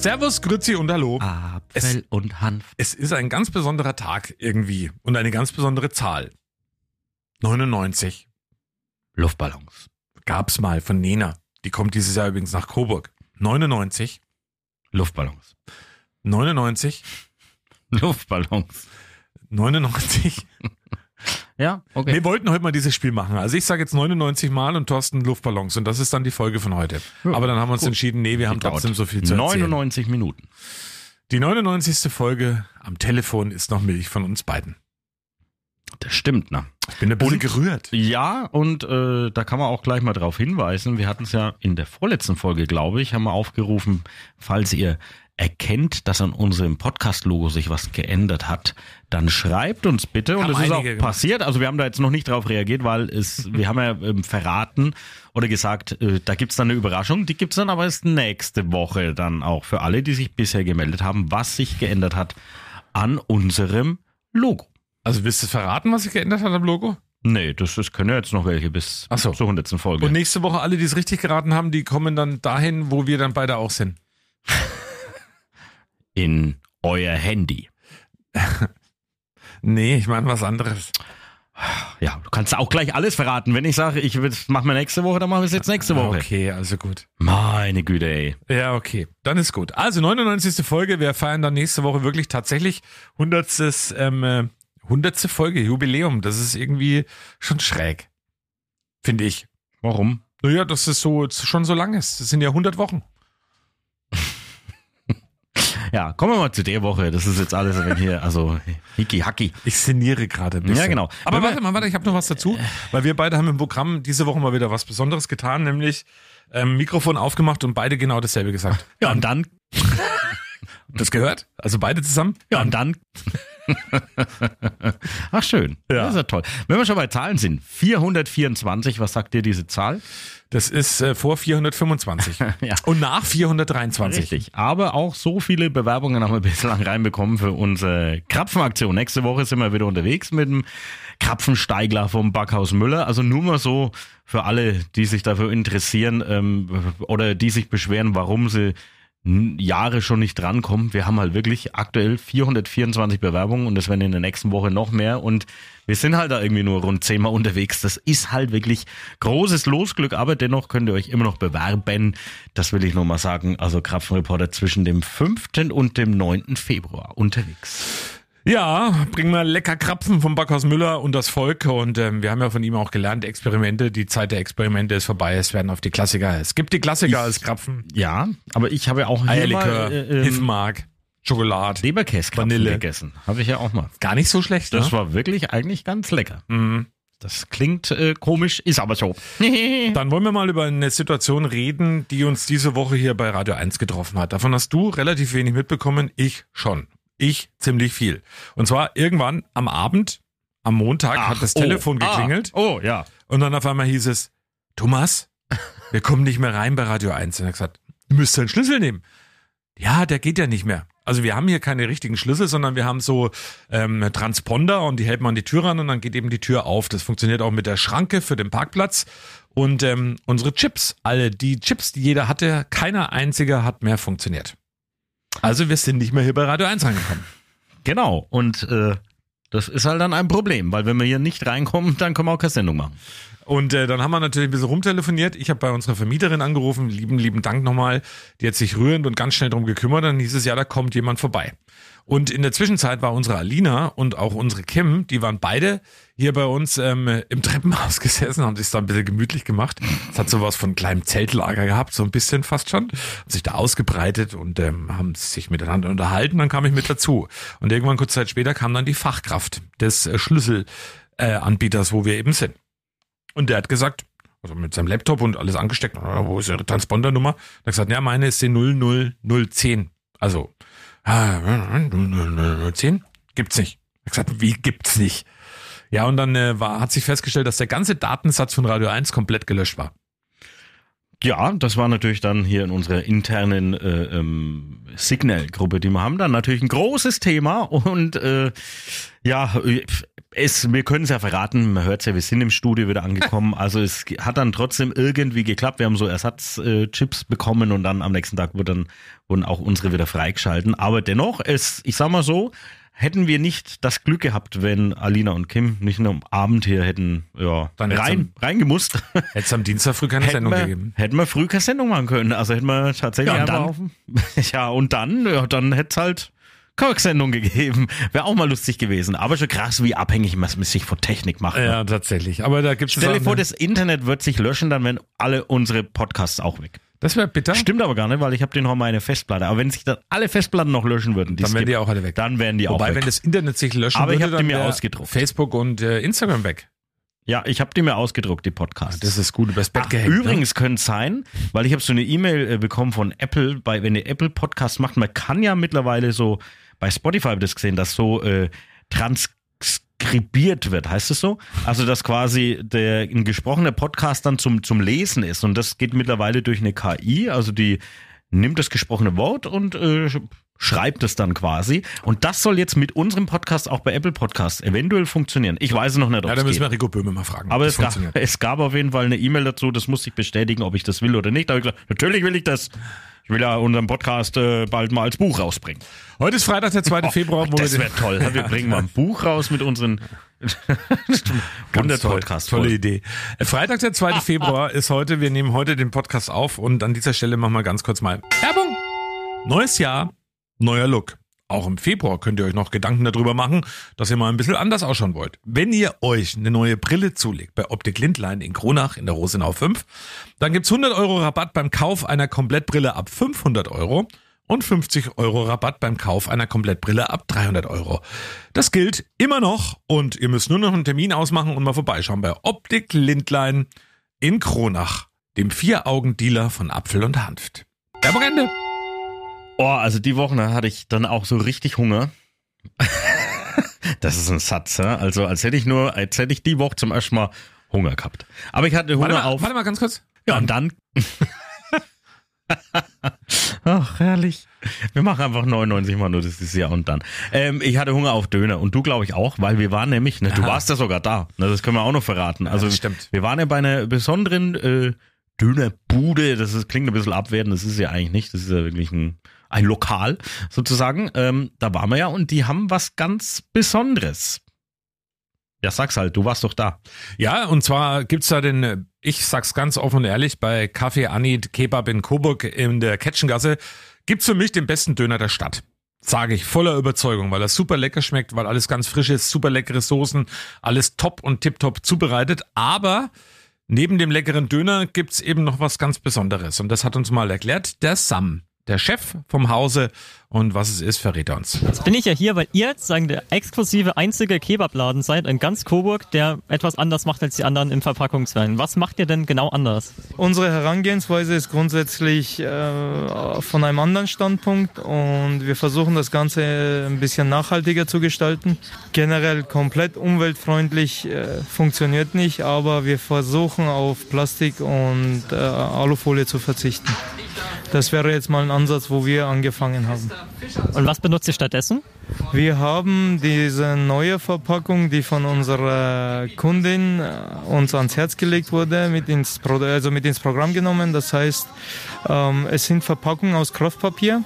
Servus, Grüezi und Hallo. Apfel und Hanf. Es ist ein ganz besonderer Tag irgendwie und eine ganz besondere Zahl. 99 Luftballons. gab's mal von Nena. Die kommt dieses Jahr übrigens nach Coburg. 99, Luftballons. 99, Luftballons. 99. Ja, okay. Wir wollten heute mal dieses Spiel machen. Also ich sage jetzt 99 Mal und Thorsten Luftballons und das ist dann die Folge von heute. Ja, Aber dann haben wir uns gut. entschieden, nee, wir haben Die trotzdem so viel zu erzählen. 99 Minuten. Die 99. Folge am Telefon ist noch Milch von uns beiden. Das stimmt, ne? Ich bin bisschen Und- gerührt. Ja, und äh, da kann man auch gleich mal drauf hinweisen. Wir hatten es ja in der vorletzten Folge, glaube ich, haben wir aufgerufen, falls ihr erkennt, dass an unserem Podcast-Logo sich was geändert hat, dann schreibt uns bitte. Und Haben das ist auch gemacht. passiert. Also wir haben da jetzt noch nicht drauf reagiert, weil es, wir haben ja ähm, verraten oder gesagt, äh, da gibt's dann eine Überraschung. Die gibt's dann aber erst nächste Woche dann auch für alle, die sich bisher gemeldet haben, was sich geändert hat an unserem Logo. Also willst du verraten, was sich geändert hat am Logo? Nee, das, das können ja jetzt noch welche bis so. zur 100. Folge. Und nächste Woche alle, die es richtig geraten haben, die kommen dann dahin, wo wir dann beide auch sind. in euer Handy. Nee, ich meine was anderes. Ja, du kannst auch gleich alles verraten. Wenn ich sage, ich mache mir nächste Woche, dann machen wir es jetzt nächste Woche. Okay, also gut. Meine Güte, ey. Ja, okay. Dann ist gut. Also 99. Folge. Wir feiern dann nächste Woche wirklich tatsächlich 100. Ähm, äh, 100. Folge, Jubiläum. Das ist irgendwie schon schräg. Finde ich. Warum? Naja, dass es so schon so lang ist. Das sind ja 100 Wochen. Ja, kommen wir mal zu der Woche. Das ist jetzt alles, wenn hier, also hicki hacki. Ich sinniere gerade ein bisschen. Ja, genau. Aber Wenn warte mal, warte, ich habe noch was dazu, weil wir beide haben im Programm diese Woche mal wieder was Besonderes getan, nämlich ähm, Mikrofon aufgemacht und beide genau dasselbe gesagt. Ja, und dann, Das gehört? Also beide zusammen? ja, und dann. Ach, schön. Ja. Das ist ja toll. Wenn wir schon bei Zahlen sind, 424, was sagt dir diese Zahl? Das ist äh, vor 425 Ja. und nach 423. Richtig. Aber auch so viele Bewerbungen haben wir bislang reinbekommen für unsere Krapfenaktion. Nächste Woche sind wir wieder unterwegs mit dem Krapfensteigler vom Backhaus Müller. Also nur mal so für alle, die sich dafür interessieren ähm, oder die sich beschweren, warum sie Jahre schon nicht drankommen. Wir haben halt wirklich aktuell 424 Bewerbungen und es werden in der nächsten Woche noch mehr und wir sind halt da irgendwie nur rund zehnmal unterwegs. Das ist halt wirklich großes Losglück, aber dennoch könnt ihr euch immer noch bewerben. Das will ich nur mal sagen. Also Krapfenreporter zwischen dem 5. und dem 9. Februar unterwegs. Ja, bringen wir lecker Krapfen vom Backhaus Müller und das Volk. Und ähm, wir haben ja von ihm auch gelernt, Experimente, die Zeit der Experimente ist vorbei. Es werden auf die Klassiker. Es gibt die Klassiker als Krapfen. Ja, aber ich habe ja auch Eierlikör, mal äh, ähm, Hiffenmark, Schokolade. Leberkäskrapfen Vanille. gegessen. Habe ich ja auch mal. Gar nicht so schlecht, Das ne? war wirklich eigentlich ganz lecker. Mhm. Das klingt äh, komisch, ist aber so. Dann wollen wir mal über eine Situation reden, die uns diese Woche hier bei Radio 1 getroffen hat. Davon hast du relativ wenig mitbekommen, ich schon. Ich ziemlich viel. Und zwar irgendwann am Abend, am Montag, hat das oh, Telefon ah, geklingelt oh, ja. und dann auf einmal hieß es, Thomas, wir kommen nicht mehr rein bei Radio 1. Und er hat gesagt, du müsst einen Schlüssel nehmen. Ja, der geht ja nicht mehr. Also wir haben hier keine richtigen Schlüssel, sondern wir haben so ähm, Transponder und die hält man an die Tür ran und dann geht eben die Tür auf. Das funktioniert auch mit der Schranke für den Parkplatz. Und ähm, unsere Chips, alle die Chips, die jeder hatte, keiner einziger hat mehr funktioniert. Also wir sind nicht mehr hier bei Radio 1 rangekommen. Genau. Und äh, das ist halt dann ein Problem, weil wenn wir hier nicht reinkommen, dann können wir auch keine Sendung machen. Und äh, dann haben wir natürlich ein bisschen rumtelefoniert. Ich habe bei unserer Vermieterin angerufen, lieben, lieben Dank nochmal. Die hat sich rührend und ganz schnell drum gekümmert. Dann hieß es, ja, da kommt jemand vorbei. Und in der Zwischenzeit war unsere Alina und auch unsere Kim, die waren beide hier bei uns ähm, im Treppenhaus gesessen, haben sich da ein bisschen gemütlich gemacht. Es hat sowas von kleinem Zeltlager gehabt, so ein bisschen fast schon. Haben sich da ausgebreitet und ähm, haben sich miteinander unterhalten. Dann kam ich mit dazu. Und irgendwann kurz Zeit später kam dann die Fachkraft des äh, Schlüsselanbieters, äh, wo wir eben sind. Und der hat gesagt, also mit seinem Laptop und alles angesteckt. Wo ist Ihre Transpondernummer? Da hat gesagt, ja, meine ist die 00010. Also, ah, 00010? Gibt's nicht. Hat gesagt, wie gibt's nicht? Ja, und dann äh, war, hat sich festgestellt, dass der ganze Datensatz von Radio 1 komplett gelöscht war. Ja, das war natürlich dann hier in unserer internen äh, ähm, Signal-Gruppe, die wir haben, dann natürlich ein großes Thema und äh, ja, es, wir können es ja verraten, man hört ja, wir sind im Studio wieder angekommen, also es hat dann trotzdem irgendwie geklappt, wir haben so Ersatzchips bekommen und dann am nächsten Tag wurde dann, wurden auch unsere wieder freigeschalten, aber dennoch, es, ich sag mal so, hätten wir nicht das Glück gehabt, wenn Alina und Kim nicht nur am Abend hier hätten ja, Dann rein, reingemusst, Hätte es am Dienstag früh keine Sendung wir, gegeben. hätten wir früh keine Sendung machen können. Also hätten wir tatsächlich Ja, und auf, ja und dann, ja, dann hätte es halt keine Sendung gegeben. Wäre auch mal lustig gewesen. Aber schon krass, wie abhängig man sich von Technik macht. ne? Ja, tatsächlich. Aber da gibt's Stell dir vor, das Internet wird sich löschen, dann wären alle unsere Podcasts auch weg. das wäre bitter. Stimmt aber gar nicht, weil ich habe den noch meine Festplatte. Aber wenn sich dann alle Festplatten noch löschen würden, Dann wären die auch alle weg. Dann wären die Wobei, auch wenn weg. das Internet sich löschen Aber ich würde, hab die dann mir ausgedruckt. Facebook und äh, Instagram weg. ja, ich habe die mir ausgedruckt, die Podcasts. Das ist gut übers Bett Ach, gehängt. ne? übrigens könnte es sein, weil ich habe so eine E-Mail äh, bekommen von Apple, bei wenn ihr Apple Podcast macht, man kann ja mittlerweile so bei Spotify habe ich das gesehen, dass so äh, transkribiert wird, heißt es so? Also dass quasi der ein gesprochener Podcast dann zum zum Lesen ist und das geht mittlerweile durch eine KI, also die nimmt das gesprochene Wort und äh, schreibt es dann quasi und das soll jetzt mit unserem Podcast auch bei Apple Podcasts eventuell funktionieren. Ich weiß noch nicht, ob Ja, da müssen wir Rico Böhme mal fragen. Aber es gab, es gab auf jeden Fall eine E-Mail dazu, das musste ich bestätigen, ob ich das will oder nicht. Da habe ich gesagt, natürlich will ich das. Ich will ja unseren Podcast äh, bald mal als Buch rausbringen. Heute ist Freitag, der 2. Februar, wo das wäre toll. Wir bringen mal ein Buch raus mit unseren 100 toll. Tolle Idee. Äh, Freitag, der 2. Februar ist heute. Wir nehmen heute den Podcast auf und an dieser Stelle machen wir ganz kurz mal Werbung. Neues Jahr, neuer Look. Auch im Februar könnt ihr euch noch Gedanken darüber machen, dass ihr mal ein bisschen anders ausschauen wollt. Wenn ihr euch eine neue Brille zulegt bei Optik Lindlein in Kronach in der Rosenau 5, dann gibt's 100 Euro Rabatt beim Kauf einer Komplettbrille ab 500 Euro und 50 Euro Rabatt beim Kauf einer Komplettbrille ab 300 Euro. Das gilt immer noch und ihr müsst nur noch einen Termin ausmachen und mal vorbeischauen bei Optik Lindlein in Kronach, dem Vier-Augen-Dealer von Apfel und Hanft. Werbung Ende. Oh, also die Woche ne, hatte ich dann auch so richtig Hunger. das ist ein Satz, ja? also als hätte ich nur, als hätte ich die Woche zum ersten Mal Hunger gehabt. Aber ich hatte Hunger Warte mal, auf. warte mal ganz kurz. Ja, und dann. Ach, herrlich. Wir machen einfach 99 Mal nur das ist ja und dann. Ähm, ich hatte Hunger auf Döner und du glaube ich auch, weil wir waren nämlich, ne, du warst ja sogar da. Ne, das können wir auch noch verraten. Also das stimmt. wir waren ja bei einer besonderen äh, Dönerbude. Das ist, klingt ein bisschen abwertend, das ist ja eigentlich nicht. Das ist ja wirklich ein, ein Lokal sozusagen. Ähm, da waren wir ja und die haben was ganz Besonderes. Ja, sag's halt, du warst doch da. Ja, und zwar gibt's da den, ich sag's ganz offen und ehrlich, bei Café Anid Kebab in Coburg in der Ketchengasse gibt's für mich den besten Döner der Stadt. Sage ich voller Überzeugung, weil er super lecker schmeckt, weil alles ganz frisch ist, super leckere Soßen, alles top und tipptopp zubereitet. Aber neben dem leckeren Döner gibt's eben noch was ganz Besonderes. Und das hat uns mal erklärt der Sam, der Chef vom Hause. Und was es ist, verrät er uns. Jetzt bin ich ja hier, weil ihr jetzt sagen, der exklusive einzige Kebabladen seid in ganz Coburg, der etwas anders macht als die anderen im Verpackungswein. Was macht ihr denn genau anders? Unsere Herangehensweise ist grundsätzlich äh, von einem anderen Standpunkt und wir versuchen das Ganze ein bisschen nachhaltiger zu gestalten. Generell komplett umweltfreundlich äh, funktioniert nicht, aber wir versuchen auf Plastik und äh, Alufolie zu verzichten. Das wäre jetzt mal ein Ansatz, wo wir angefangen haben. Und was benutzt ihr stattdessen? Wir haben diese neue Verpackung, die von unserer Kundin äh, uns ans Herz gelegt wurde, mit ins, Pro also mit ins Programm genommen. Das heißt, ähm, es sind Verpackungen aus Kraftpapier,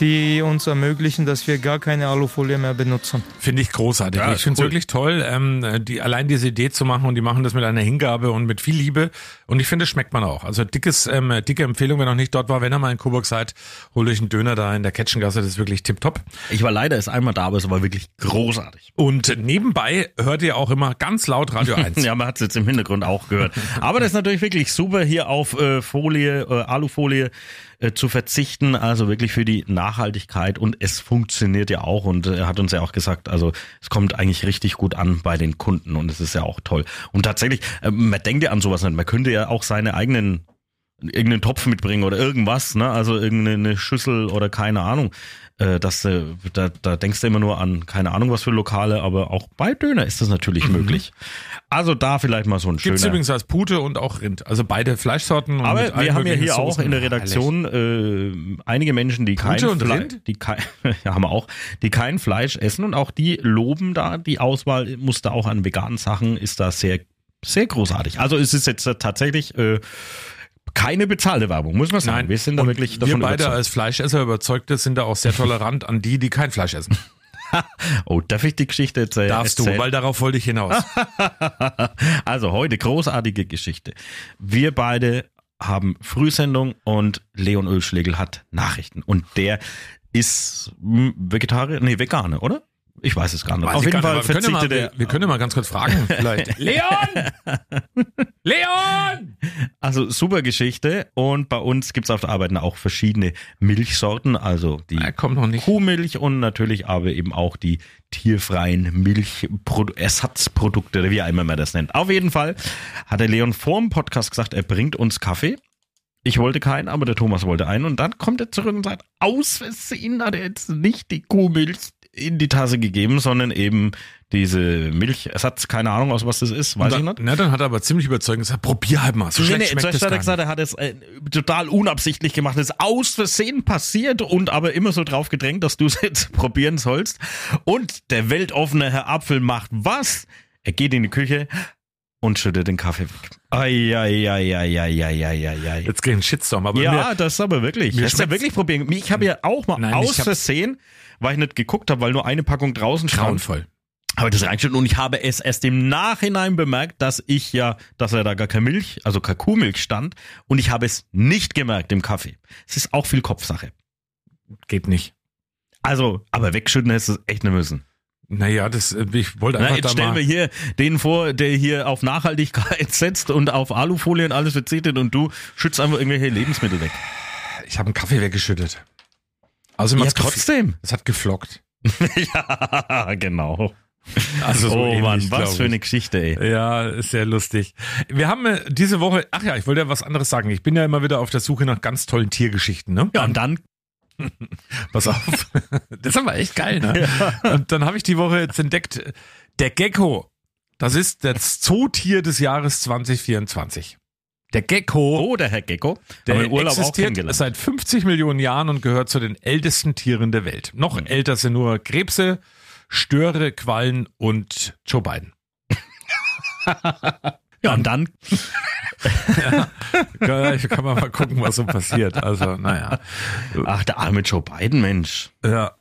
die uns ermöglichen, dass wir gar keine Alufolie mehr benutzen. Finde ich großartig. Ja, ich finde es cool. wirklich toll, ähm, die, allein diese Idee zu machen und die machen das mit einer Hingabe und mit viel Liebe. Und ich finde, das schmeckt man auch. Also dickes, ähm, dicke Empfehlung, wenn ihr noch nicht dort war, wenn ihr mal in Coburg seid, holt euch einen Döner da in der Ketchengasse, das ist wirklich tipptopp. Ich war leider erst einmal da, aber es war wirklich großartig. Und nebenbei hört ihr auch immer ganz laut Radio 1. Ja, man hat es jetzt im Hintergrund auch gehört. Aber das ist natürlich wirklich super, hier auf äh, Folie, äh, Alufolie äh, zu verzichten. Also wirklich für die Nachhaltigkeit und es funktioniert ja auch und er hat uns ja auch gesagt, also es kommt eigentlich richtig gut an bei den Kunden und es ist ja auch toll. Und tatsächlich, äh, man denkt ja an sowas nicht, man könnte ja auch seine eigenen irgendeinen Topf mitbringen oder irgendwas, ne? Also irgendeine Schüssel oder keine Ahnung. Äh, das, äh, da, da denkst du immer nur an keine Ahnung was für Lokale, aber auch bei Döner ist das natürlich möglich. Also da vielleicht mal so ein Gibt's schöner. übrigens als Pute und auch Rind. Also beide Fleischsorten. Und Aber wir haben ja hier auch Soßen. in der. Redaktion äh, einige Menschen, die kein Pute und Fleisch, die kein, ja, haben wir auch, die kein Fleisch essen und auch die loben da die Auswahl, muss da auch an veganen Sachen, ist da sehr, sehr großartig. Also es ist jetzt tatsächlich äh, keine bezahlte Werbung, muss man sagen. Nein, wir sind da und wirklich wir davon beide überzeugt. als Fleischesser überzeugte sind da auch sehr tolerant an die, die kein Fleisch essen. Oh, darf ich die Geschichte äh, Darfst du, erzählen? weil darauf wollte ich hinaus. also heute großartige Geschichte. Wir beide haben Frühsendung und Leon Ölschlegel hat Nachrichten. Und der ist Vegetarier, nee, Veganer, oder? Ich weiß es gar nicht. Weiß Auf jeden Fall nicht, aber wir können, mal, wir, wir können ja mal ganz kurz fragen. Vielleicht. Leon! Leon! Also super Geschichte. Und bei uns gibt's auf der Arbeit auch verschiedene Milchsorten, also die Er kommt noch nicht. Kuhmilch und natürlich aber eben auch die tierfreien Milchersatzprodukte, oder wie auch immer man das nennt. Auf jeden Fall hat der Leon vor dem Podcast gesagt, er bringt uns Kaffee. Ich wollte keinen, aber der Thomas wollte einen. Und dann kommt er zurück und sagt, aus Versehen hat er jetzt nicht die Kuhmilch in die Tasse gegeben, sondern eben diese Milchersatz, keine Ahnung, aus was das ist, weiß ich dann, nicht. Na, dann hat er aber ziemlich überzeugend gesagt, probier halt mal. So Nee, schlecht nee, schmeckt das hat er gesagt, er hat es äh, total unabsichtlich gemacht. Es ist aus Versehen passiert und aber immer so drauf gedrängt, dass du es jetzt probieren sollst. Und der weltoffene Herr Apfel macht was? Er geht in die Küche und schüttet den Kaffee weg. Eieieiei. Jetzt geht ein Shitstorm. Aber Ja, mir, das ist aber wirklich. mir Hast du ja wirklich probieren. Ich habe ja auch mal Nein, ich aus Versehen, weil ich nicht geguckt habe, weil nur eine Packung draußen stand, grauenvoll. habe das reingestellt und ich habe es erst im Nachhinein bemerkt, dass ich ja, dass er da gar keine Milch, also keine Kuhmilch stand und ich habe es nicht gemerkt im Kaffee. Es ist auch viel Kopfsache. Geht nicht. Also, aber wegschütten hättest du es echt nicht müssen. Naja, das, äh, ich wollte Na, einfach jetzt da stellen wir hier den vor, der hier auf Nachhaltigkeit setzt und auf Alufolie und alles verzichtet und du schützt einfach irgendwelche Lebensmittel weg. Ich habe einen Kaffee weggeschüttet. Also Ja, gef- trotzdem. Es hat geflockt. ja, genau. Also so oh ähnlich, Mann, was für eine ich. Geschichte, ey. Ja, ist sehr lustig. Wir haben äh, diese Woche, ach ja, ich wollte ja was anderes sagen. Ich bin ja immer wieder auf der Suche nach ganz tollen Tiergeschichten, ne? Ja, und dann Pass auf. Das ist aber echt geil, ne? Und dann habe ich die Woche jetzt entdeckt, der Gecko. Das ist das Zootier des Jahres 2024. Der Gecko, Oh, der Herr Gecko. der auch existiert seit 50 Millionen Jahren und gehört zu den ältesten Tieren der Welt. Noch Hm. älter sind nur Krebse, Störe, Quallen und Joe Biden. Ja, und dann Ja, kann man mal gucken, was so passiert. Also, naja. Ach, der arme Joe Biden, Mensch. Ja,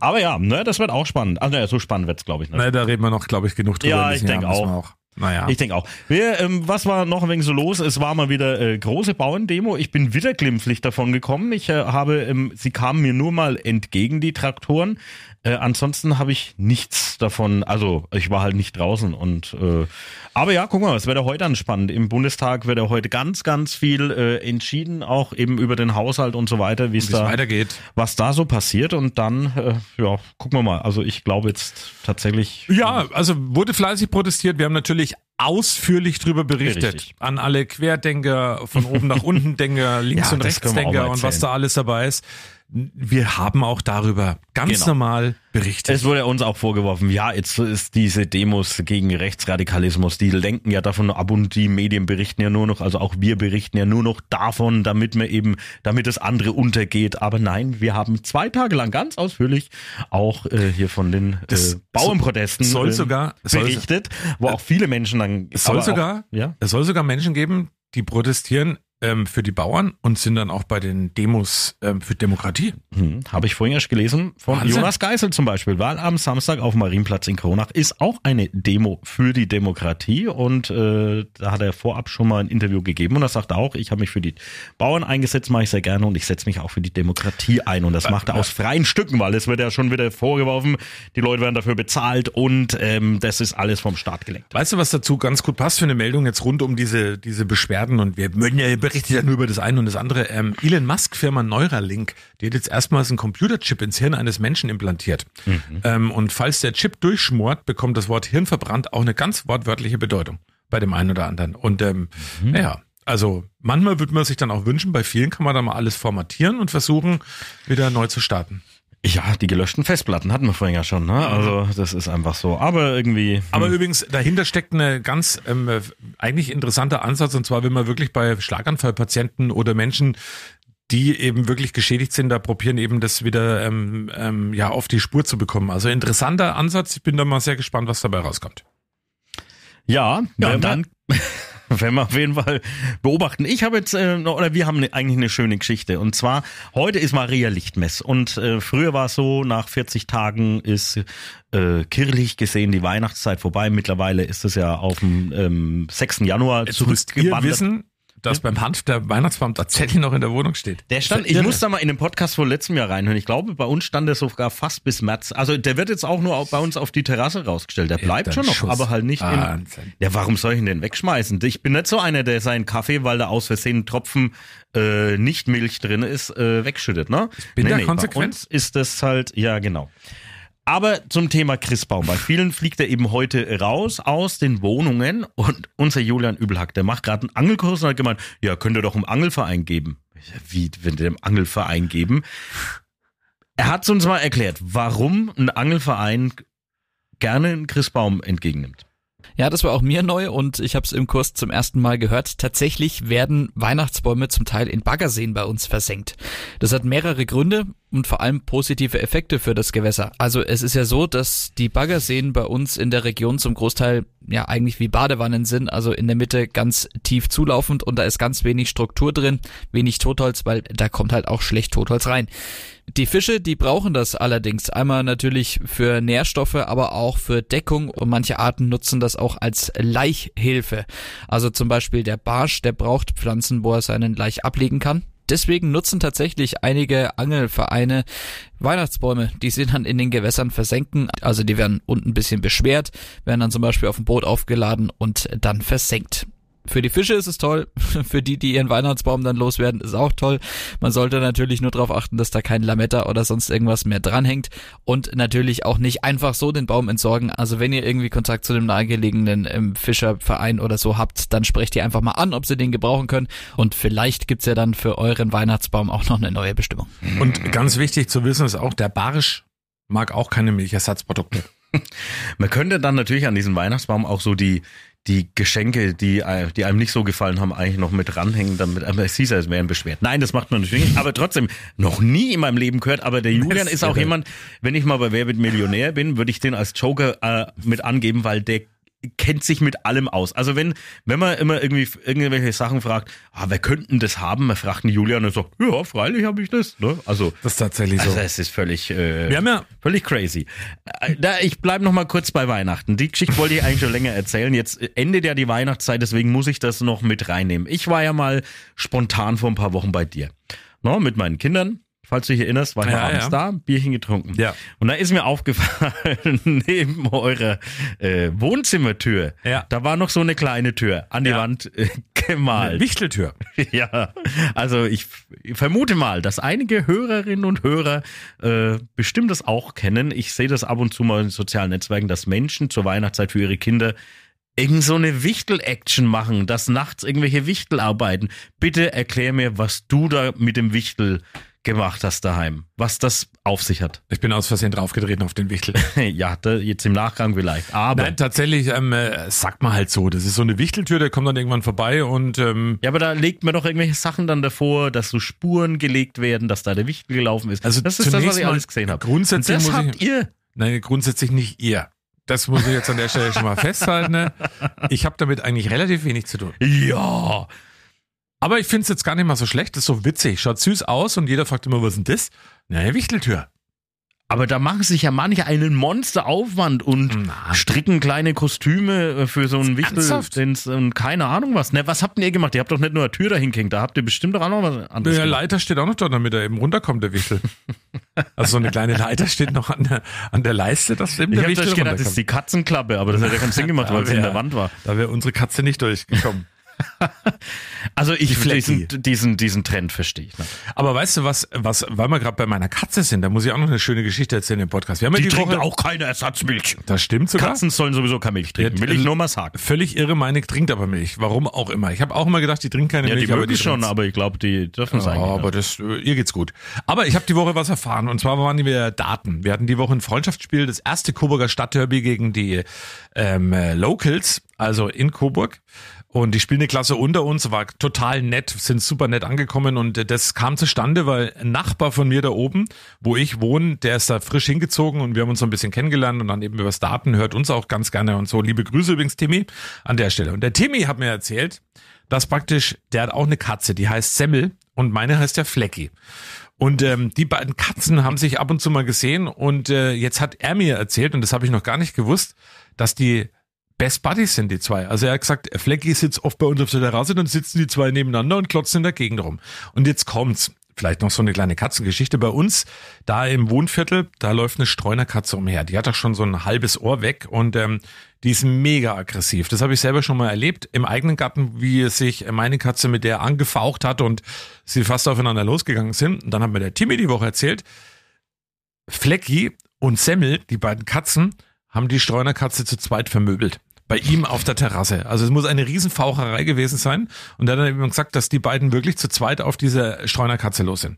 Aber ja, ne, das wird auch spannend. Also ja, so spannend wird's, glaube ich, nicht. na, da reden wir noch, glaube ich, genug drüber. Ja, ich diesem denk Jahr müssen wir auch. Naja. Ich denke auch. Wir, ähm, was war noch ein wenig so los? Es war mal wieder äh, große Bauerndemo. Ich bin wieder glimpflich davon gekommen. Ich äh, habe, ähm, sie kamen mir nur mal entgegen, die Traktoren. Äh, ansonsten habe ich nichts davon, also ich war halt nicht draußen und äh, aber ja, guck mal, es wird ja heute anspannend. Im Bundestag wird ja heute ganz, ganz viel äh, entschieden, auch eben über den Haushalt und so weiter, wie es da weitergeht. was da so passiert und dann, äh, ja, gucken wir mal. Also ich glaube jetzt tatsächlich. Ja, also wurde fleißig protestiert. Wir haben natürlich ausführlich drüber berichtet. Richtig. An alle Querdenker, von oben nach unten Denker, links Ja, und Rechtsdenker mal und was da alles dabei ist. Wir haben auch darüber ganz Genau. normal berichtet. Es wurde uns auch vorgeworfen, ja, jetzt ist diese Demos gegen Rechtsradikalismus, die lenken ja davon ab und die Medien berichten ja nur noch, also auch wir berichten ja nur noch davon, damit man eben, damit das andere untergeht. Aber nein, wir haben zwei Tage lang ganz ausführlich auch äh, hier von den äh, Bauernprotesten soll äh, sogar- soll- berichtet, wo auch viele Menschen dann es soll sogar, auch, ja, es soll sogar Menschen geben, die protestieren ähm, für die Bauern und sind dann auch bei den Demos ähm, für Demokratie. Hm, Habe ich vorhin erst gelesen von Wahnsinn. Jonas Geisel zum Beispiel, weil am Samstag auf Marienplatz in Kronach ist auch eine Demo für die Demokratie und äh, da hat er vorab schon mal ein Interview gegeben und er sagt auch, ich habe mich für die Bauern eingesetzt, mache ich sehr gerne und ich setze mich auch für die Demokratie ein und das macht er aus freien Stücken, weil es wird ja schon wieder vorgeworfen, die Leute werden dafür bezahlt und ähm, das ist alles vom Staat gelenkt. Weißt du, was dazu ganz gut passt für eine Meldung jetzt rund um diese, diese Beschwerden und wir müssen ja berichtet ja nur über das eine und das andere. Ähm, Elon Musk Firma Neuralink, die hat jetzt erstmals einen Computerchip ins Hirn eines Menschen implantiert. Ähm, und falls der Chip durchschmort, bekommt das Wort Hirn verbrannt auch eine ganz wortwörtliche Bedeutung bei dem einen oder anderen. Und ähm, ja, also manchmal würde man sich dann auch wünschen, bei vielen kann man dann mal alles formatieren und versuchen, wieder neu zu starten. Ja, die gelöschten Festplatten hatten wir vorhin ja schon, ne? Also das ist einfach so. Aber irgendwie. Aber hm. übrigens, dahinter steckt eine ganz ähm, äh, eigentlich interessanter Ansatz, und zwar, wenn man wirklich bei Schlaganfallpatienten oder Menschen, die eben wirklich geschädigt sind, da probieren eben das wieder ähm, ähm, ja auf die Spur zu bekommen. Also interessanter Ansatz. Ich bin da mal sehr gespannt, was dabei rauskommt. Ja, Ja, dann- wenn wir auf jeden Fall beobachten. Ich habe jetzt, äh, noch- oder wir haben ne, eigentlich eine schöne Geschichte. Und zwar, heute ist Maria Lichtmess. Und äh, früher war es so, nach 40 Tagen ist äh, kirchlich gesehen die Weihnachtszeit vorbei. Mittlerweile ist es ja auf dem ähm, 6. Januar Jetzt müsst ihr zurückgewandert. wissen, dass beim Hanf der Weihnachtsbaum tatsächlich noch in der Wohnung steht. Der stand, ich muss da mal in den Podcast von letztem Jahr reinhören. Ich glaube, bei uns stand der sogar fast bis März. Also der wird jetzt auch nur bei uns auf die Terrasse rausgestellt. Der bleibt schon noch, Schuss. aber halt nicht in. Wahnsinn. Ja, warum soll ich ihn denn wegschmeißen? Ich bin nicht so einer, der seinen Kaffee, weil da aus Versehen ein Tropfen äh, nicht Milch drin ist, äh, wegschüttet, ne? Ich bin da Bei konsequent. uns ist das halt, ja genau. Aber zum Thema Christbaum. Bei vielen fliegt er eben heute raus aus den Wohnungen und unser Julian Übelhack, der macht gerade einen Angelkurs und hat gemeint, ja, könnt ihr doch einen Angelverein geben. Wie, wenn ihr dem Angelverein geben? Er hat uns mal erklärt, warum ein Angelverein gerne einen Christbaum entgegennimmt. Ja, das war auch mir neu und ich habe es im Kurs zum ersten Mal gehört. Tatsächlich werden Weihnachtsbäume zum Teil in Baggerseen bei uns versenkt. Das hat mehrere Gründe und vor allem positive Effekte für das Gewässer. Also es ist ja so, dass die Baggerseen bei uns in der Region zum Großteil ja eigentlich wie Badewannen sind, also in der Mitte ganz tief zulaufend und da ist ganz wenig Struktur drin, wenig Totholz, weil da kommt halt auch schlecht Totholz rein. Die Fische, die brauchen das allerdings einmal natürlich für Nährstoffe, aber auch für Deckung und manche Arten nutzen das auch als Laichhilfe. Also zum Beispiel der Barsch, der braucht Pflanzen, wo er seinen Laich ablegen kann. Deswegen nutzen tatsächlich einige Angelvereine Weihnachtsbäume, die sie dann in den Gewässern versenken. Also die werden unten ein bisschen beschwert, werden dann zum Beispiel auf dem Boot aufgeladen und dann versenkt. Für die Fische ist es toll, für die, die ihren Weihnachtsbaum dann loswerden, ist auch toll. Man sollte natürlich nur darauf achten, dass da kein Lametta oder sonst irgendwas mehr dranhängt und natürlich auch nicht einfach so den Baum entsorgen. Also wenn ihr irgendwie Kontakt zu dem nahegelegenen ähm, Fischerverein oder so habt, dann sprecht ihr einfach mal an, ob sie den gebrauchen können und vielleicht gibt's ja dann für euren Weihnachtsbaum auch noch eine neue Bestimmung. Und ganz wichtig zu wissen ist auch, der Barsch mag auch keine Milchersatzprodukte. Man könnte dann natürlich an diesen Weihnachtsbaum auch so die, die Geschenke, die, äh, die einem nicht so gefallen haben, eigentlich noch mit ranhängen, damit, aber es hieß es wären beschwert. Nein, das macht man natürlich nicht, aber trotzdem, noch nie in meinem Leben gehört, aber der Julian ist auch jemand, wenn ich mal bei Wer wird Millionär bin, würde ich den als Joker äh, mit angeben, weil der kennt sich mit allem aus. Also wenn, wenn man immer irgendwie irgendwelche Sachen fragt, ah, wer könnten das haben? Man fragt den Julian und sagt, ja, freilich habe ich das. Ne? Also, Das ist tatsächlich so. also es ist völlig, äh, Wir haben ja Völlig crazy. Äh, Da, ich bleib noch mal kurz bei Weihnachten. Die Geschichte wollte ich eigentlich schon länger erzählen. Jetzt endet ja die Weihnachtszeit, deswegen muss ich das noch mit reinnehmen. Ich war ja mal spontan vor ein paar Wochen bei dir. No, mit meinen Kindern. Falls du dich erinnerst, war ich Ja, abends ja. da, Bierchen getrunken. Ja. Und da ist mir aufgefallen, neben eurer äh, Wohnzimmertür, Ja. da war noch so eine kleine Tür an die Ja. Wand äh, gemalt. Wichteltür. Ja, also ich f- vermute mal, dass einige Hörerinnen und Hörer äh, bestimmt das auch kennen. Ich sehe das ab und zu mal in sozialen Netzwerken, dass Menschen zur Weihnachtszeit für ihre Kinder irgend so eine Wichtel-Action machen, dass nachts irgendwelche Wichtel arbeiten. Bitte erklär mir, was du da mit dem Wichtel gemacht hast daheim, was das auf sich hat. Ich bin aus Versehen draufgetreten auf den Wichtel. ja, da, jetzt im Nachgang vielleicht. Aber Nein, tatsächlich, ähm, äh, sagt man halt so. Das ist so eine Wichteltür, der kommt dann irgendwann vorbei und ähm, Ja, aber da legt man doch irgendwelche Sachen dann davor, dass so Spuren gelegt werden, dass da der Wichtel gelaufen ist. Also das ist das, was ich alles gesehen habe. grundsätzlich das muss ich- habt ihr. nein, grundsätzlich nicht ihr. Das muss ich jetzt an der Stelle schon mal festhalten. Ne? Ich habe damit eigentlich relativ wenig zu tun. Ja. Aber ich finde es jetzt gar nicht mal so schlecht. Das ist so witzig. Schaut süß aus und jeder fragt immer, was ist denn das? Naja, Wichteltür. Aber da machen sich ja manche einen Monsteraufwand und Na. stricken kleine Kostüme äh, für so einen Wichtel und keine Ahnung was. Ne, was habt denn ihr gemacht? Ihr habt doch nicht nur eine Tür dahin gehängt, da habt ihr bestimmt doch auch noch was anderes Der gemacht. Leiter steht auch noch dort, damit er eben runterkommt, der Wichtel. Also so eine kleine Leiter steht noch an der, an der Leiste, dass eben Ich der Wichtel das gedacht, das ist runterkommt. die Katzenklappe, aber das hat ja keinen Sinn gemacht, weil es in der Wand war. Da wäre unsere Katze nicht durchgekommen. Also ich Flecki. diesen, diesen, diesen Trend verstehe ich. Ne? Aber weißt du was, was, weil wir gerade bei meiner Katze sind, da muss ich auch noch eine schöne Geschichte erzählen im Podcast. Wir haben ja Die die, trinkt Woche, auch keine Ersatzmilch. das stimmt sogar. Katzen sollen sowieso keine Milch trinken. Ja, Will ich äh, nur mal sagen. Völlig irre, meine trinkt aber Milch. Warum auch immer. Ich habe auch immer gedacht, die trinkt keine Ja, Milch. die aber mögen schon, aber ich glaube, die dürfen es Ja, eigentlich. aber das, äh, ihr geht's gut. Aber ich habe die Woche was erfahren und zwar waren wir Daten. Wir hatten die Woche ein Freundschaftsspiel, das erste Coburger Stadtderby gegen die ähm, äh, Locals, also in Coburg. Und die spielen eine Klasse unter uns, war total nett, sind super nett angekommen und das kam zustande, weil ein Nachbar von mir da oben, wo ich wohne, der ist da frisch hingezogen und wir haben uns so ein bisschen kennengelernt und dann eben übers Daten hört uns auch ganz gerne und so. Liebe Grüße übrigens, Timmy, an der Stelle. Und der Timmy hat mir erzählt, dass praktisch, der hat auch eine Katze, die heißt Semmel und meine heißt ja Flecki. Und ähm, die beiden Katzen haben sich ab und zu mal gesehen und äh, jetzt hat er mir erzählt, und das habe ich noch gar nicht gewusst, dass die Best Buddies sind, die zwei. Also er hat gesagt, Flecki sitzt oft bei uns auf der Terrasse, dann sitzen die zwei nebeneinander und klotzen in der Gegend rum. Und jetzt kommt's. Vielleicht noch so eine kleine Katzengeschichte. Bei uns, da im Wohnviertel, da läuft eine Streunerkatze umher. Die hat doch schon so ein halbes Ohr weg und ähm, die ist mega aggressiv. Das habe ich selber schon mal erlebt im eigenen Garten, wie sich meine Katze mit der angefaucht hat und sie fast aufeinander losgegangen sind. Und dann hat mir der Timmy die Woche erzählt, Flecki und Semmel, die beiden Katzen, haben die Streunerkatze zu zweit vermöbelt. Bei ihm auf der Terrasse. Also es muss eine Riesenfaucherei gewesen sein. Und er hat dann eben gesagt, dass die beiden wirklich zu zweit auf diese Streunerkatze los sind.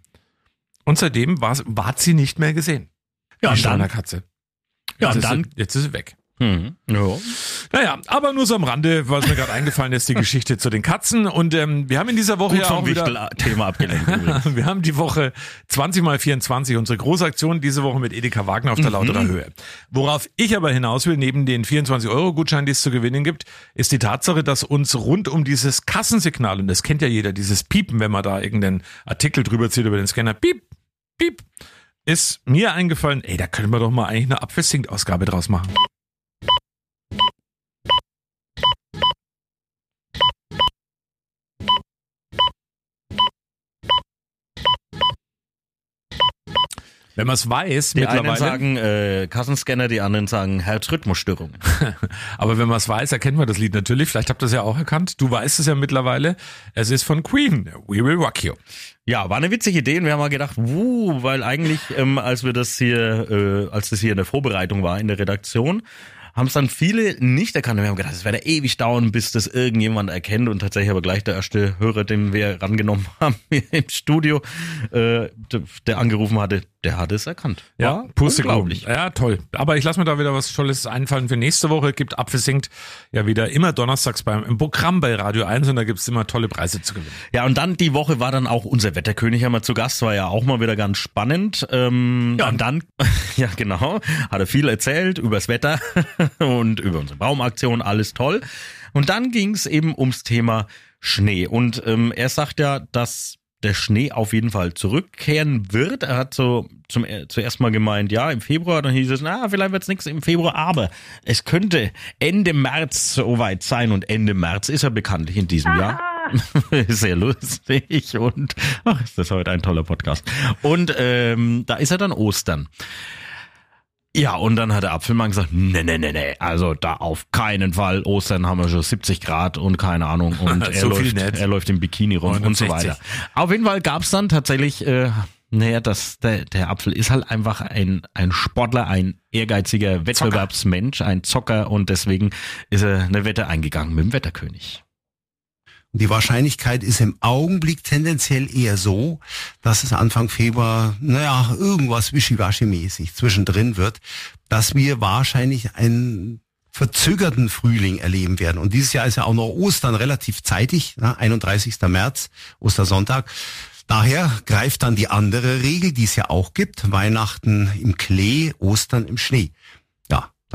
Und seitdem war, sie nicht mehr gesehen. Ja, die dann- Streunerkatze. Ja, und ist dann- Sie, jetzt ist sie weg. Mhm. Ja. Naja, aber nur so am Rande, was mir gerade eingefallen ist, die Geschichte zu den Katzen. Und ähm, wir haben in dieser Woche Gut ja auch wieder... Wichtel-Thema abgelenkt übrigens. Wir haben die Woche 20 mal 24, unsere Großaktion diese Woche mit Edeka Wagner auf der Lauterer Höhe. Worauf ich aber hinaus will, neben den 24-Euro-Gutschein, die es zu gewinnen gibt, ist die Tatsache, dass uns rund um dieses Kassensignal, und das kennt ja jeder, dieses Piepen, wenn man da irgendeinen Artikel drüber zieht über den Scanner, piep, piep, ist mir eingefallen, ey, da können wir doch mal eigentlich eine Apfelsinkt-Ausgabe draus machen. Wenn man es weiß, Die einen mittlerweile. sagen äh, Kassenscanner, die anderen sagen Herzrhythmusstörung. Aber wenn man es weiß, erkennt man das Lied natürlich. Vielleicht habt ihr es ja auch erkannt. Du weißt es ja mittlerweile. Es ist von Queen. We Will Rock You. Ja, war eine witzige Idee und wir haben mal gedacht, wuh, weil eigentlich, ähm, als wir das hier, äh, als das hier in der Vorbereitung war in der Redaktion, haben es dann viele nicht erkannt. Wir haben gedacht, es werde ewig dauern, bis das irgendjemand erkennt. Und tatsächlich aber gleich der erste Hörer, den wir rangenommen haben hier im Studio, äh, der angerufen hatte, der hatte es erkannt. Ja, War Pustekuchen. unglaublich. Ja, toll. Aber ich lasse mir da wieder was Tolles einfallen für nächste Woche. Gibt Apfelsingt ja wieder immer donnerstags beim im Programm bei Radio 1 und da gibt's immer tolle Preise zu gewinnen. Ja, und dann die Woche war dann auch unser Wetterkönig einmal zu Gast, war ja auch mal wieder ganz spannend. Ähm, ja, und dann, ja genau, hat er viel erzählt übers Wetter und über unsere Baumaktion, alles toll. Und dann ging es eben ums Thema Schnee. Und ähm, er sagt ja, dass der Schnee auf jeden Fall zurückkehren wird. Er hat so zum zuerst mal gemeint, ja, im Februar, dann hieß es, na, vielleicht wird's nichts im Februar, aber es könnte Ende März soweit sein und Ende März ist er bekanntlich in diesem Jahr. Sehr lustig und ach, ist das heute ein toller Podcast. Und ähm, da ist er dann Ostern. Ja, und dann hat der Apfelmann gesagt, nee, nee, nee, nee, also da auf keinen Fall. Ostern haben wir schon 70 Grad und keine Ahnung. Und er, So läuft, er läuft im Bikini rum und so 69. weiter. Auf jeden Fall gab's dann tatsächlich, äh, naja, das, der, der Apfel ist halt einfach ein, ein Sportler, ein ehrgeiziger Wettbewerbsmensch, ein Zocker und deswegen ist er eine Wette eingegangen mit dem Wetterkönig. Die Wahrscheinlichkeit ist im Augenblick tendenziell eher so, dass es Anfang Februar, naja, irgendwas wischiwaschi-mäßig zwischendrin wird, dass wir wahrscheinlich einen verzögerten Frühling erleben werden. Und dieses Jahr ist ja auch noch Ostern relativ zeitig, ne, 31. März, Ostersonntag. Daher greift dann die andere Regel, die es ja auch gibt, Weihnachten im Klee, Ostern im Schnee.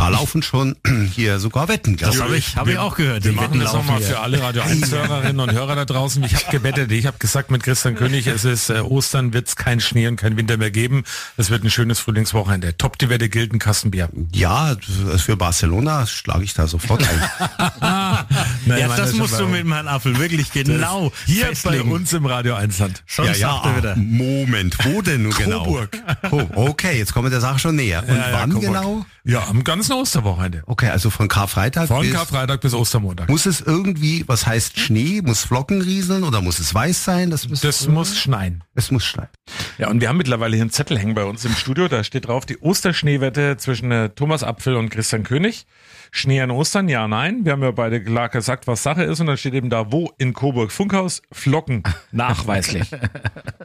Ja, da laufen schon hier sogar Wetten. gell? hab ich, hab ich auch gehört. Wir Die machen Wetten das nochmal für alle Radio 1 Hörerinnen und Hörer da draußen. Ich habe gebettet, ich habe gesagt mit Christian König, es ist äh, Ostern, wird's kein Schnee und kein Winter mehr geben. Es wird ein schönes Frühlingswochenende. Top die Wette gilt ein Kastenbier. Ja, das für Barcelona schlage ich da sofort ein. Nein, Ja, das schon musst du mit Herrn Apfel wirklich genau hier festlegen. bei uns im Radio 1 Land. Sonst ja, ja, sagt er wieder. Moment, wo denn nun genau? Coburg. Oh, okay, jetzt kommen wir der Sache schon näher. Und Ja, ja, wann Coburg. genau? Ja, am ganz ein Osterwochenende. Okay, also von Karfreitag Von bis, Karfreitag bis Ostermontag. muss es irgendwie, was heißt Schnee? Muss Flocken rieseln oder muss es weiß sein? Das, muss, Das muss schneien. es muss schneien. Ja, und wir haben mittlerweile hier einen Zettel hängen bei uns im Studio. Da steht drauf die Osterschneewette zwischen äh, Thomas Apfel und Christian König. Schnee an Ostern, ja, nein. Wir haben ja beide klar gesagt, was Sache ist. Und dann steht eben da, wo in Coburg Funkhaus Flocken nachweislich.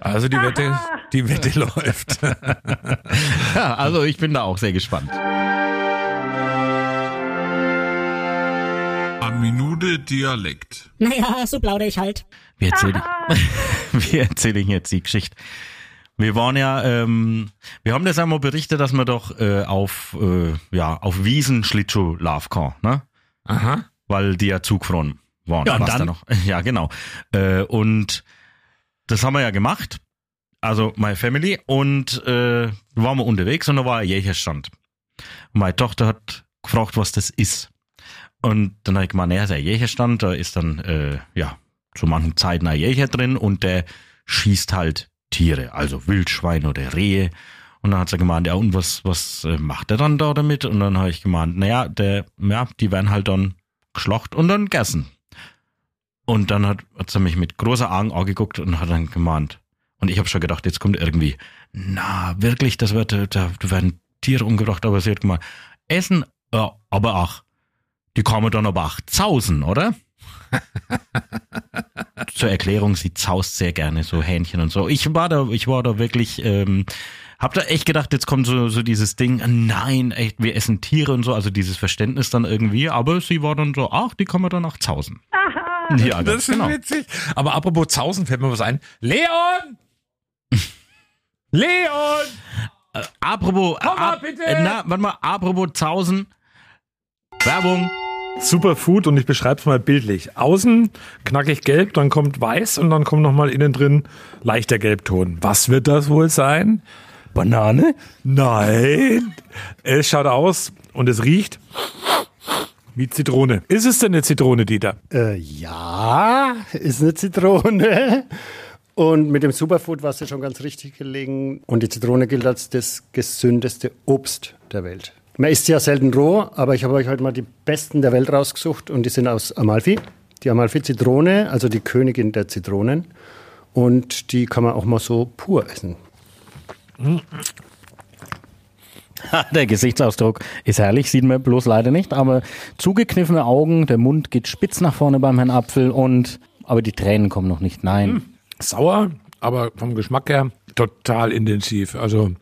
Also die Wette, die Wette läuft. Ja, also ich bin da auch sehr gespannt. Eine Minute Dialekt. Naja, so plaudere ich halt. Wie erzähle ich, wie erzähle ich jetzt die Geschichte? Wir waren ja, ähm, wir haben das einmal berichtet, dass man doch äh, auf, äh, ja, auf Wiesen Schlittschuh laufen kann, ne? Aha. Weil die ja zugefroren waren. Ja, dann? da noch? Ja, genau. Äh, und das haben wir ja gemacht. Also meine Family und äh, waren wir unterwegs und da war ein Jägerstand. Und meine Tochter hat gefragt, was das ist. Und dann habe ich gemeint, naja, der Jägerstand, da ist dann, äh, ja, zu manchen Zeiten ein Jäger drin und der schießt halt Tiere, also Wildschweine oder Rehe. Und dann hat sie gemeint, ja, und was, was äh, macht er dann da damit? Und dann habe ich gemeint, naja, der, ja, die werden halt dann geschlacht und dann gegessen. Und dann hat, hat sie mich mit großer Augen angeguckt und hat dann gemeint. Und ich habe schon gedacht, jetzt kommt irgendwie, na, wirklich, das wird, da, da werden Tiere umgebracht, aber sie hat gemeint, Essen, ja, aber auch, die kommen dann aber auch zausen, oder? Zur Erklärung, sie zaust sehr gerne so Hähnchen und so. Ich war da, ich war da wirklich, ähm, hab da echt gedacht, jetzt kommt so, so dieses Ding, nein, echt, wir essen Tiere und so, also dieses Verständnis dann irgendwie, aber sie war dann so, ach, die man dann auch zausen. Ja, Das ist genau. witzig. Aber apropos Zausen fällt mir was ein. Leon! Leon! Apropos, Komm mal, ab- bitte! äh, na, warte mal, apropos Zausen, Werbung. Superfood und ich beschreibe es mal bildlich. Außen knackig gelb, dann kommt weiß und dann kommt nochmal innen drin leichter Gelbton. Was wird das wohl sein? Banane? Nein. Es schaut aus und es riecht wie Zitrone. Ist es denn eine Zitrone, Dieter? Äh, ja, ist eine Zitrone. Und mit dem Superfood warst du schon ganz richtig gelegen. Und die Zitrone gilt als das gesündeste Obst der Welt. Man isst ja selten roh, aber ich habe euch heute mal die besten der Welt rausgesucht und die sind aus Amalfi. Die Amalfi-Zitrone, also die Königin der Zitronen. Und die kann man auch mal so pur essen. Der Gesichtsausdruck ist herrlich, sieht man bloß leider nicht, aber zugekniffene Augen, der Mund geht spitz nach vorne beim Herrn Apfel und, aber die Tränen kommen noch nicht, nein. Sauer, aber vom Geschmack her total intensiv. Also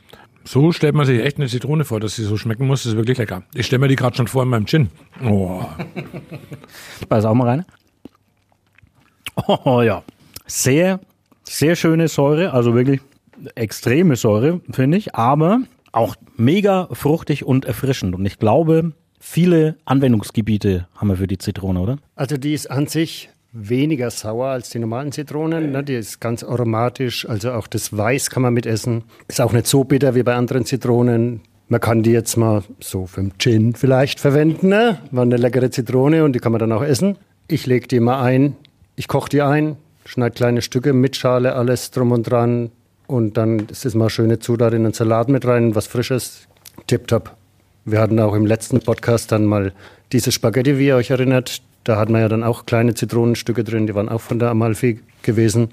so stellt man sich echt eine Zitrone vor, dass sie so schmecken muss. Das ist wirklich lecker. Ich stelle mir die gerade schon vor in meinem Gin. Oh. Ich beiß auch mal rein. Oh ja, sehr, sehr schöne Säure, also wirklich extreme Säure, finde ich, aber auch mega fruchtig und erfrischend. Und ich glaube, viele Anwendungsgebiete haben wir für die Zitrone, oder? Also die ist an sich weniger sauer als die normalen Zitronen. Ne? Die ist ganz aromatisch, also auch das Weiß kann man mitessen. Ist auch nicht so bitter wie bei anderen Zitronen. Man kann die jetzt mal so für den Gin vielleicht verwenden. Ne? War eine leckere Zitrone und die kann man dann auch essen. Ich lege die mal ein, ich koche die ein, schneide kleine Stücke mit Schale, alles drum und dran. Und dann ist es mal schöne Zutat in den Salat mit rein, was Frisches. Tipptopp. Wir hatten auch im letzten Podcast dann mal diese Spaghetti, wie ihr euch erinnert. Da hatten wir ja dann auch kleine Zitronenstücke drin, die waren auch von der Amalfi gewesen.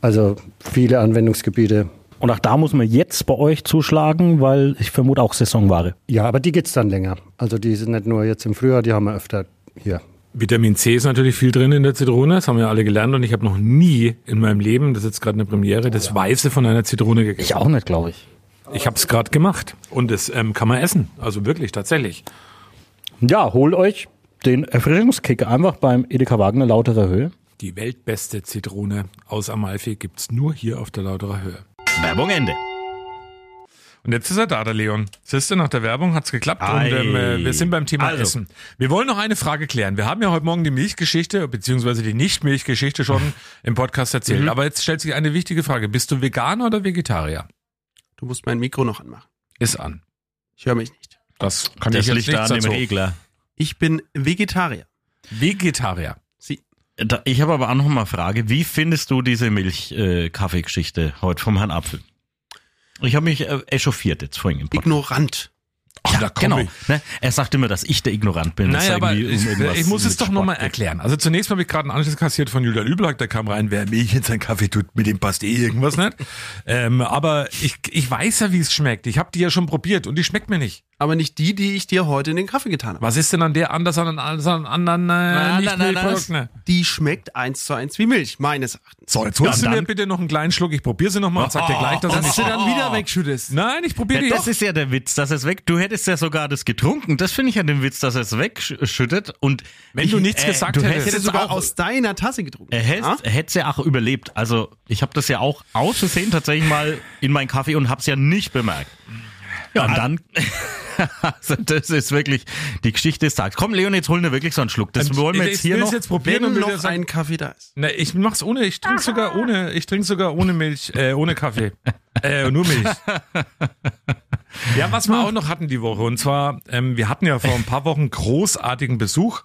Also viele Anwendungsgebiete. Und auch da muss man jetzt bei euch zuschlagen, weil ich vermute auch Saisonware. Ja, aber die geht's dann länger. Also die sind nicht nur jetzt im Frühjahr, die haben wir öfter hier. Vitamin C ist natürlich viel drin in der Zitrone, das haben wir alle gelernt und ich habe noch nie in meinem Leben, das ist jetzt gerade eine Premiere, das Weiße von einer Zitrone gegessen. Ich auch nicht, glaube ich. Ich habe es gerade gemacht und das ähm, kann man essen, also wirklich, tatsächlich. Ja, holt euch den Erfrischungskick einfach beim Edeka Wagner Lauterer Höhe. Die weltbeste Zitrone aus Amalfi gibt's nur hier auf der Lauterer Höhe. Werbung Ende. Und jetzt ist er da, der Leon. Siehst du, nach der Werbung hat's geklappt Ei. und ähm, äh, wir sind beim Thema Also. Essen. Wir wollen noch eine Frage klären. Wir haben ja heute Morgen die Milchgeschichte, beziehungsweise die Nicht-Milchgeschichte schon im Podcast erzählt. Mhm. Aber jetzt stellt sich eine wichtige Frage. Bist du Veganer oder Vegetarier? Du musst mein Mikro noch anmachen. Ist an. Ich höre mich nicht. Das kann Das ich jetzt liegt nicht da an dem. Regler. Ich bin Vegetarier. Vegetarier. Sie. Da- Ich habe aber auch noch mal eine Frage. Wie findest du diese Milch-Kaffee-Geschichte heute vom Herrn Apfel? Ich habe mich äh, echauffiert jetzt vorhin im Podcast. Ignorant. Ach, da komm genau. Ne? Er sagt immer, dass ich der Ignorant bin. Naja, aber um ich, ich muss es doch nochmal erklären. Also zunächst habe ich gerade einen Anschluss kassiert von Julia Lüblack, der kam rein, wer Milch in seinen Kaffee tut, mit dem passt eh irgendwas nicht. ähm, aber ich, ich weiß ja, wie es schmeckt. Ich habe die ja schon probiert und die schmeckt mir nicht. Aber nicht die, die ich dir heute in den Kaffee getan habe. Was ist denn an der anders an an an anderen äh, nicht Milchprodukten? Die schmeckt eins zu eins wie Milch, meines Erachtens. So, jetzt holst Ja, du mir bitte noch einen kleinen Schluck. Ich probiere sie nochmal und sag dir gleich, dass er Dass du dann wieder wegschüttest. Nein, ich probiere die Ja, doch. das ist ja der Witz, dass es weg. Du hättest ja sogar das getrunken. Das finde ich ja den Witz, dass er es wegschüttet. Und Wenn ich, du nichts gesagt du hättest. Hättest sogar auch, aus deiner Tasse getrunken. er hätte Ja? es ja auch überlebt. Also ich habe das ja auch aus Versehen tatsächlich mal in meinen Kaffee und habe es ja nicht bemerkt. Ja, und dann, also das ist wirklich die Geschichte des Tages. Komm, Leon, jetzt holen wir wirklich so einen Schluck. Das wollen wir ich- jetzt ich hier will's noch. jetzt probieren Wenn noch ein Kaffee da ist. Ne, ich mach's ohne, ich trinke sogar ohne, ich trinke sogar ohne Milch, äh, ohne Kaffee. äh, nur Milch. Ja, was wir auch noch hatten die Woche, und zwar, ähm, wir hatten ja vor ein paar Wochen großartigen Besuch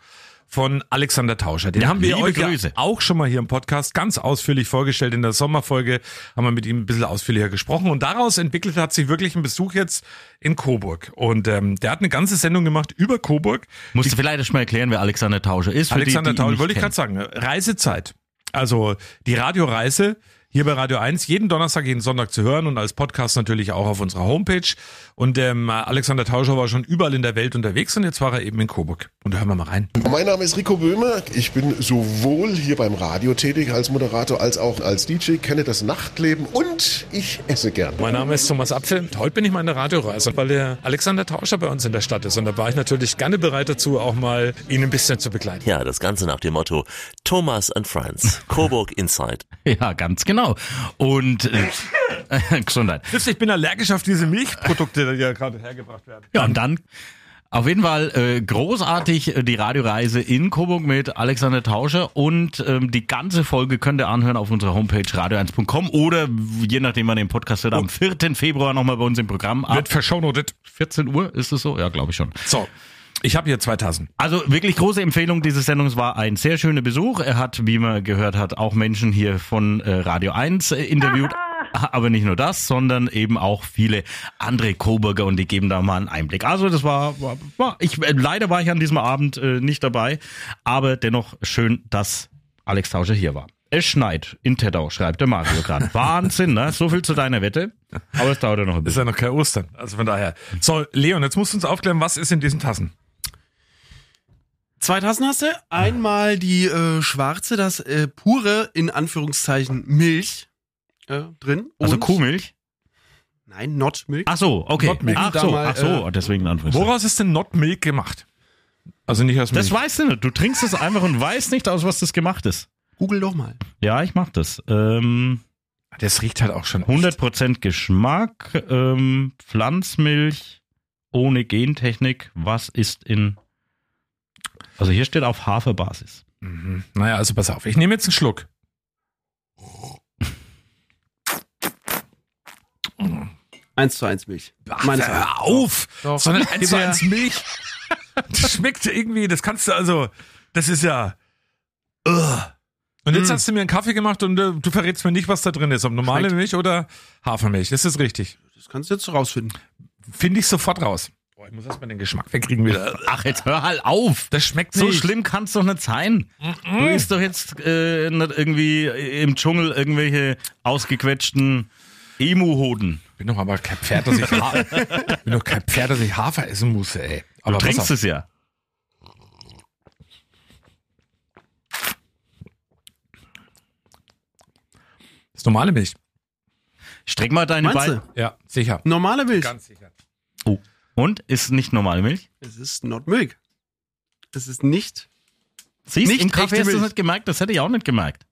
von Alexander Tauscher. Den Ja, haben wir euch Grüße. auch schon mal hier im Podcast ganz ausführlich vorgestellt. In der Sommerfolge haben wir mit ihm ein bisschen ausführlicher gesprochen. Und daraus entwickelt hat sich wirklich ein Besuch jetzt in Coburg. Und ähm, der hat eine ganze Sendung gemacht über Coburg. Musst du vielleicht erst mal erklären, wer Alexander Tauscher ist. Alexander die, die nicht wollte ich gerade sagen. Reisezeit. Also die Radioreise hier bei Radio 1, jeden Donnerstag, jeden Sonntag zu hören und als Podcast natürlich auch auf unserer Homepage. Und ähm, Alexander Tauscher war schon überall in der Welt unterwegs und jetzt war er eben in Coburg. Und da hören wir mal rein. Mein Name ist Rico Böhme. Ich bin sowohl hier beim Radio tätig als Moderator als auch als DJ, kenne das Nachtleben und ich esse gern. Mein Name ist Thomas Apfel. Heute bin ich mal in der Radioreise, weil der Alexander Tauscher bei uns in der Stadt ist. Und da war ich natürlich gerne bereit dazu, auch mal ihn ein bisschen zu begleiten. Ja, das Ganze nach dem Motto Thomas and Friends, Coburg Inside. Ja, ganz genau. Und äh, Gesundheit. Wisst ihr, Ich bin allergisch auf diese Milchprodukte, die ja gerade hergebracht werden. Ja, und dann auf jeden Fall äh, großartig äh, die Radioreise in Coburg mit Alexander Tauscher und ähm, die ganze Folge könnt ihr anhören auf unserer Homepage radio1.com oder je nachdem man den Podcast hört, am 4. Februar nochmal bei uns im Programm. Ab Wird verschaunotet. 14 Uhr ist es so? Ja, glaube ich schon. So, ich habe hier 2000. Also wirklich große Empfehlung dieses Sendungs war ein sehr schöner Besuch. Er hat, wie man gehört hat, auch Menschen hier von äh, Radio 1 äh, interviewt. Aber nicht nur das, sondern eben auch viele andere Coburger und die geben da mal einen Einblick. Also das war, war, war ich äh, leider war ich an diesem Abend äh, nicht dabei, aber dennoch schön, dass Alex Tauscher hier war. Es schneit in Tettau, schreibt der Mario gerade. Wahnsinn, ne? So viel zu deiner Wette. Aber es dauert ja noch ein Ist bisschen. ja noch kein Ostern. Also von daher. So, Leon, jetzt musst du uns aufklären, was ist in diesen Tassen? Zwei Tassen hast du. Einmal die äh, schwarze, das äh, pure, in Anführungszeichen, Milch äh, drin. Also Kuhmilch? Nein, not Milch. Ach so, okay. Not Milk. Ach so, mal, ach so, äh, deswegen Anführungszeichen. Woraus ist denn Not Milk gemacht? Also nicht aus Milch. Das weißt du nicht. Du trinkst es einfach und weißt nicht, aus was das gemacht ist. Google doch mal. Ja, ich mach das. Ähm, das riecht halt auch schon. 100% Geschmack, ähm, Pflanzmilch ohne Gentechnik. Was ist in... Also hier steht auf Haferbasis. Mhm. Naja, also pass auf. Ich nehme jetzt einen Schluck. Eins zu eins Milch. Ach, Meines hör auf! Doch. Sondern eins zu Gib her. eins Milch. Das schmeckt irgendwie, das kannst du also, das ist ja. Ugh. Und jetzt Mm. hast du mir einen Kaffee gemacht und äh, du verrätst mir nicht, was da drin ist. Ob normale Schmeckt. Milch oder Hafermilch. Das ist richtig. Das kannst du jetzt rausfinden. Finde ich sofort raus. Boah, ich muss erstmal den Geschmack wegkriegen wieder. Ach, jetzt hör halt auf! Das schmeckt So nicht. schlimm kann es doch nicht sein. Du isst doch jetzt äh, nicht irgendwie im Dschungel irgendwelche ausgequetschten Emu-Hoden. Bin doch aber kein Pferd, dass ich, Ha- bin doch kein Pferd, dass ich Hafer essen muss, ey. Aber du trinkst es ja. Das ist normale Milch. Streck mal deine Meinst Beine. du? Ja, sicher. Normale Milch. Ganz sicher. Oh. Und? Ist nicht normale Milch? Es ist not Milk. Es ist nicht. Siehst Nicht im Kaffee hast du es nicht gemerkt? Das hätte ich auch nicht gemerkt.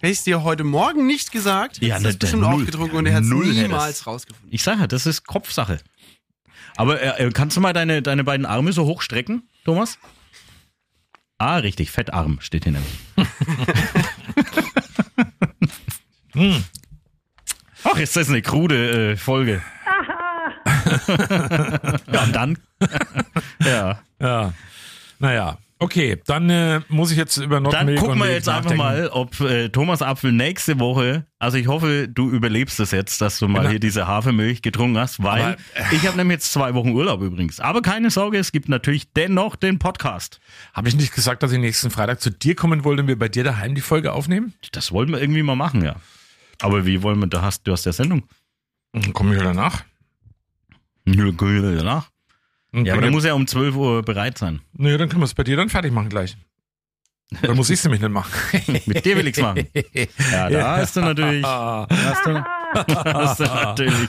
Hätte ich dir heute Morgen nicht gesagt, Ja, das bestimmt null. aufgetrunken und er hat es niemals es. rausgefunden. Ich sage ja, das ist Kopfsache. Aber äh, äh, kannst du mal deine, deine beiden Arme so hochstrecken, Thomas? Ah, richtig, Fettarm steht hier nämlich. hm. Ach, ist das eine krude äh, Folge. ja, und dann? ja. Ja. Naja. Okay, dann äh, muss ich jetzt über Dann Nordmilch gucken wir jetzt einfach mal, ob äh, Thomas Apfel nächste Woche, also ich hoffe, du überlebst es jetzt, dass du mal Genau. hier diese Hafermilch getrunken hast, weil Aber, äh, ich habe nämlich jetzt zwei Wochen Urlaub übrigens. Aber keine Sorge, es gibt natürlich dennoch den Podcast. Habe ich nicht gesagt, dass ich nächsten Freitag zu dir kommen wollte und wir bei dir daheim die Folge aufnehmen? Das wollen wir irgendwie mal machen, ja. Aber wie wollen wir, da hast, du hast ja Sendung. Dann komme ich danach. Nö, danach. Und Ja, aber dann muss er um 12 Uhr bereit sein. Nö, dann können wir es bei dir dann fertig machen gleich. Dann muss ich es nämlich nicht machen. Mit dir will ich's machen. Ja, da hast du natürlich, hast du, hast du natürlich,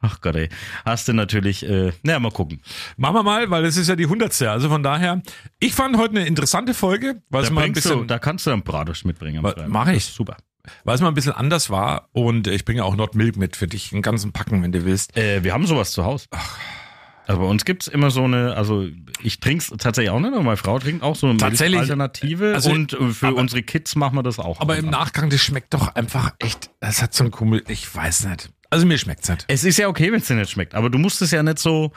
ach Gott ey, hast du natürlich, äh, naja, mal gucken. Machen wir mal, weil es ist ja die hundertste. Also von daher, ich fand heute eine interessante Folge, weil es Da, mal ein bisschen, du, da kannst du einen Bratwurst mitbringen. am Wa- Freitag. mach ich. Super. weil es mal ein bisschen anders war und ich bringe auch Nordmilk mit für dich, einen ganzen Packen, wenn du willst. Äh, wir haben sowas zu Hause. Also bei uns gibt's immer so eine, also ich trink's tatsächlich auch nicht, aber meine Frau trinkt auch so eine Tatsächlich? Alternative Also, und äh, für aber- unsere Kids machen wir das auch. Aber im. Nachgang, das schmeckt doch einfach echt, das hat so einen Kummel, ich weiß nicht. Also mir schmeckt's nicht. Es ist ja okay, wenn es dir nicht schmeckt, aber du musst es ja nicht so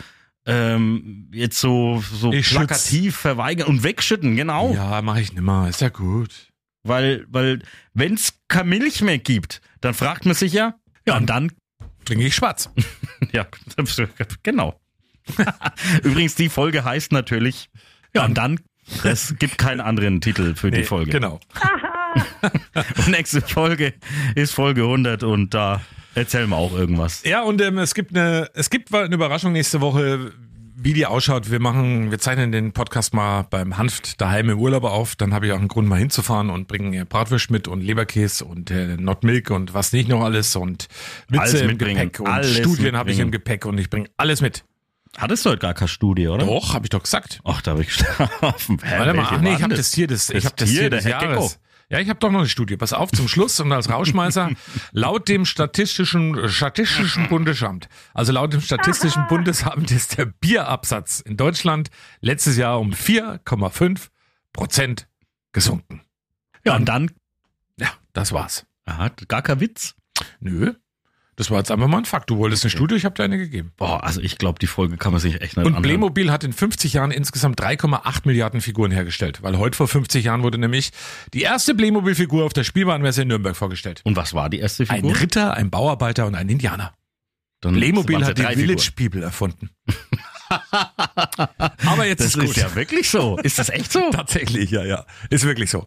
ähm, jetzt so, so Ich schütz. plakativ verweigern und wegschütten, genau. Ja, mache ich nimmer, ist ja gut. Weil, weil wenn es keine Milch mehr gibt, dann fragt man sich ja, ja, und dann, Trinke ich schwarz. ja, genau. Übrigens, die Folge heißt natürlich, ja, und dann, es gibt keinen anderen Titel für die Nee, Folge. Genau. Und nächste Folge ist Folge 100 und da erzählen wir auch irgendwas. Ja, und ähm, es gibt eine, es gibt eine Überraschung nächste Woche, wie die ausschaut. Wir machen, wir zeichnen den Podcast mal beim Hanft daheim im Urlaub auf. Dann habe ich auch einen Grund, mal hinzufahren und bringen Bratwurst mit und Leberkäse und äh, Nordmilk und was nicht noch alles und Witze Alles im mitbringen, Gepäck und alles Studien habe ich im Gepäck und ich bringe alles mit. Hattest du heute gar keine Studie, oder? Doch, habe ich doch gesagt. Ach, da habe ich geschlafen. Hä, Warte mal, ach nee, ich habe das Tier des, ich Das habe das Tier, Tier der des Herr Gecko. Jahres. Ja, ich habe doch noch eine Studie. Pass auf zum Schluss und als Rauschmeißer. laut dem statistischen statistischen Bundesamt, also laut dem statistischen Bundesamt ist der Bierabsatz in Deutschland letztes Jahr um 4,5 Prozent gesunken. Ja, und dann, Ja, das war's. aha, gar kein Witz. Nö, das war jetzt einfach mal ein Fakt. Du wolltest eine Studie, ich habe dir eine gegeben. Boah, also ich glaube, die Folge kann man sich echt nicht Und anhören. Playmobil hat in 50 Jahren insgesamt 3,8 Milliarden Figuren hergestellt, weil heute vor 50 Jahren wurde nämlich die erste Playmobil-Figur auf der Spielwarenmesse in Nürnberg vorgestellt. Und was war die erste Ein Figur? Ritter, ein Bauarbeiter und ein Indianer. Dann Playmobil hat die Village Figuren. People erfunden. Aber jetzt Das ist gut. ist ja wirklich so. Ist das echt so? Tatsächlich, ja, ja. Ist wirklich so.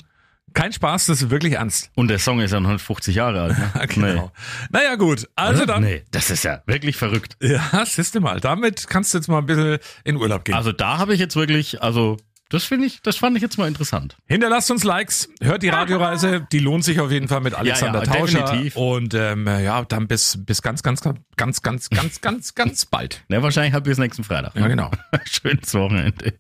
Kein Spaß, das ist wirklich ernst. Und der Song ist ja noch 50 Jahre alt. Ne? Genau. Naja, gut. Also Oder? dann. Nee, das ist ja wirklich verrückt. Ja, siehst du mal. Damit kannst du jetzt mal ein bisschen in Urlaub gehen. Also da habe ich jetzt wirklich, also das finde ich, das fand ich jetzt mal interessant. Hinterlasst uns Likes, hört die Radioreise, die lohnt sich auf jeden Fall mit Alexander Ja, ja, Tauscher. definitiv. Und ähm, ja, dann bis, bis ganz, ganz, ganz, ganz, ganz, ganz, ganz, ganz bald. Ne, wahrscheinlich halt bis nächsten Freitag. Ja, genau. Schönes Wochenende.